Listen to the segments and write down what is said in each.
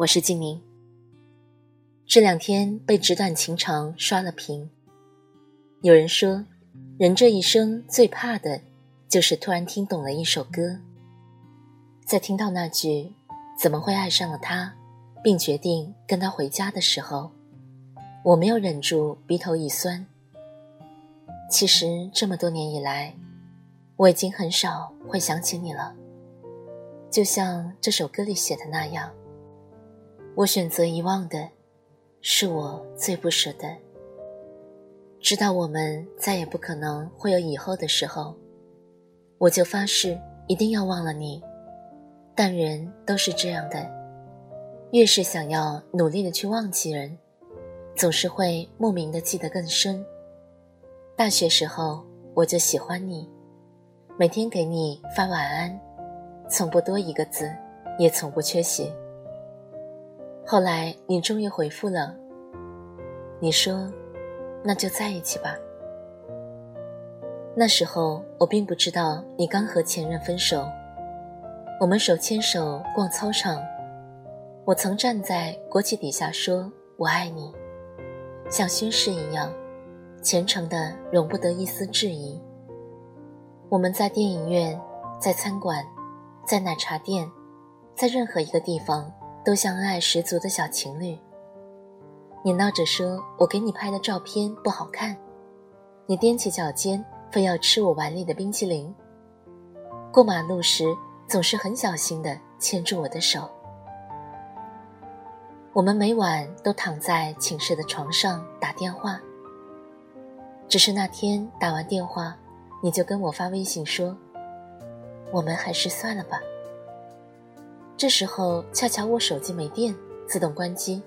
我是静宁。这两天被纸短情长刷了屏。有人说，人这一生最怕的，就是突然听懂了一首歌。在听到那句“怎么会爱上了他，并决定跟他回家”的时候，我没有忍住鼻头一酸。其实这么多年以来，我已经很少会想起你了，就像这首歌里写的那样。我选择遗忘的，是我最不舍的。知道我们再也不可能会有以后的时候，我就发誓一定要忘了你。但人都是这样的，越是想要努力的去忘记人，总是会莫名的记得更深。大学时候我就喜欢你，每天给你发晚安，从不多一个字，也从不缺席。后来你终于回复了，你说：“那就在一起吧。”那时候我并不知道你刚和前任分手，我们手牵手逛操场，我曾站在国旗底下说“我爱你”，像宣誓一样，虔诚的容不得一丝质疑。我们在电影院，在餐馆，在奶茶店，在任何一个地方。都像恩爱十足的小情侣。你闹着说我给你拍的照片不好看，你踮起脚尖非要吃我碗里的冰淇淋。过马路时总是很小心的牵住我的手。我们每晚都躺在寝室的床上打电话。只是那天打完电话，你就跟我发微信说：“我们还是算了吧。”这时候恰巧我手机没电，自动关机。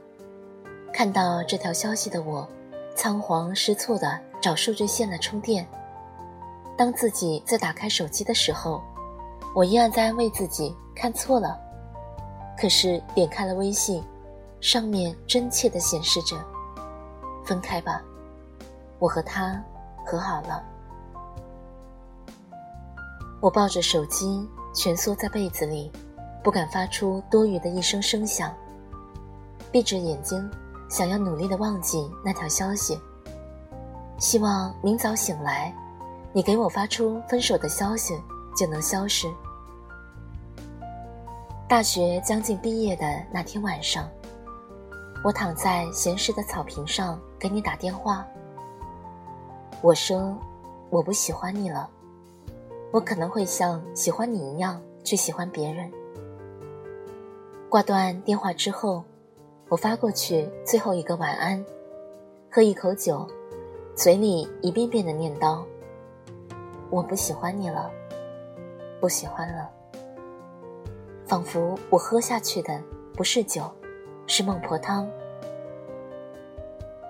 看到这条消息的我，仓皇失措地找数据线来充电。当自己在打开手机的时候，我依然在安慰自己看错了。可是点开了微信，上面真切地显示着：“分开吧，我和他和好了。”我抱着手机蜷缩在被子里。不敢发出多余的一声声响，闭着眼睛，想要努力的忘记那条消息。希望明早醒来，你给我发出分手的消息就能消失。大学将近毕业的那天晚上，我躺在闲适的草坪上给你打电话。我说，我不喜欢你了，我可能会像喜欢你一样去喜欢别人。挂断电话之后，我发过去最后一个晚安，喝一口酒，嘴里一遍遍的念叨：“我不喜欢你了，不喜欢了。”仿佛我喝下去的不是酒，是孟婆汤。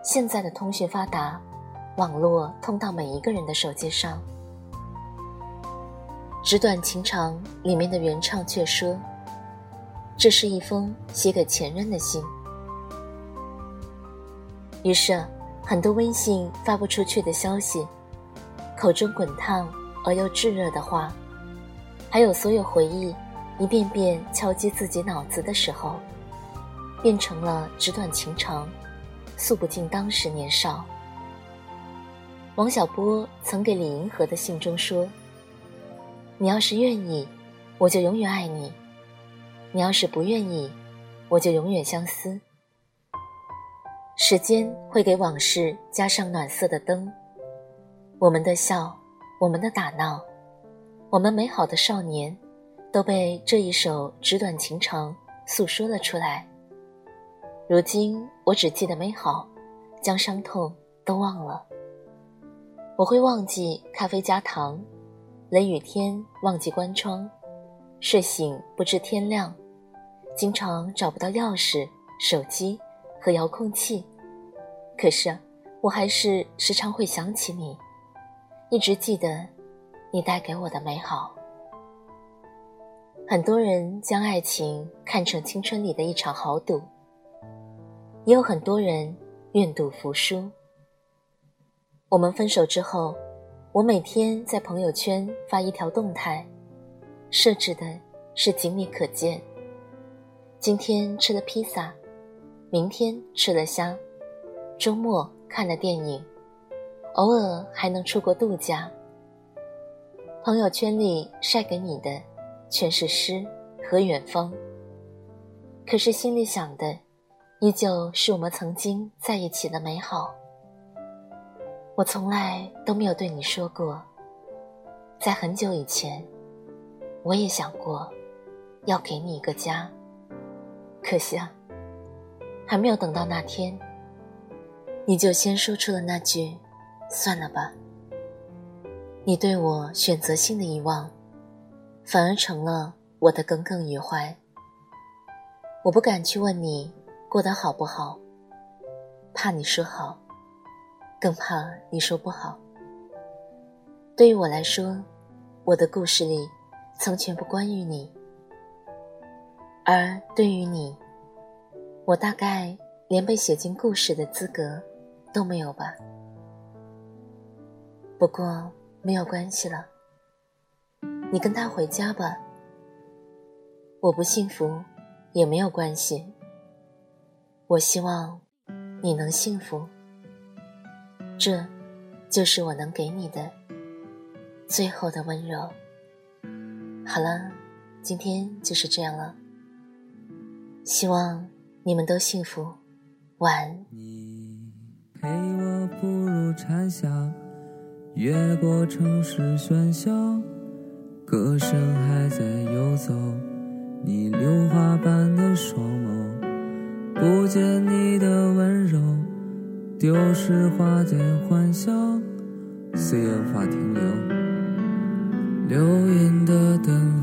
现在的通讯发达，网络通到每一个人的手机上。纸短情长里面的原唱却说。这是一封写给前任的信。于是，很多微信发不出去的消息，口中滚烫而又炙热的话，还有所有回忆，一遍遍敲击自己脑子的时候，变成了纸短情长，诉不尽当时年少。王小波曾给李银河的信中说：“你要是愿意，我就永远爱你。”你要是不愿意，我就永远相思。时间会给往事加上暖色的灯，我们的笑，我们的打闹，我们美好的少年，都被这一首纸短情长诉说了出来。如今我只记得美好，将伤痛都忘了。我会忘记咖啡加糖，雷雨天忘记关窗，睡醒不知天亮。经常找不到钥匙、手机和遥控器，可是我还是时常会想起你，一直记得你带给我的美好。很多人将爱情看成青春里的一场豪赌，也有很多人愿赌服输。我们分手之后，我每天在朋友圈发一条动态，设置的是仅你可见。今天吃了披萨，明天吃了虾，周末看了电影，偶尔还能出国度假。朋友圈里晒给你的。全是诗和远方，可是心里想的，依旧是我们曾经在一起的美好。我从来都没有对你说过，在很久以前，我也想过要给你一个家，可惜啊，还没有等到那天，你就先说出了那句“算了吧”。你对我选择性的遗忘。反而成了我的耿耿于怀。我不敢去问你过得好不好，怕你说好，更怕你说不好。对于我来说，我的故事里曾全部关于你，而对于你，我大概连被写进故事的资格都没有吧。不过没有关系了。你跟他回家吧。我不幸福，也没有关系。我希望你能幸福，这就是我能给你的最后的温柔。好了，今天就是这样了。希望你们都幸福，晚安。你陪我步入蝉夏，越过城市喧嚣。歌声还在游走，你榴花般的双眸，不见你的温柔，丢失花间欢笑，岁月无法停留，流云的等候。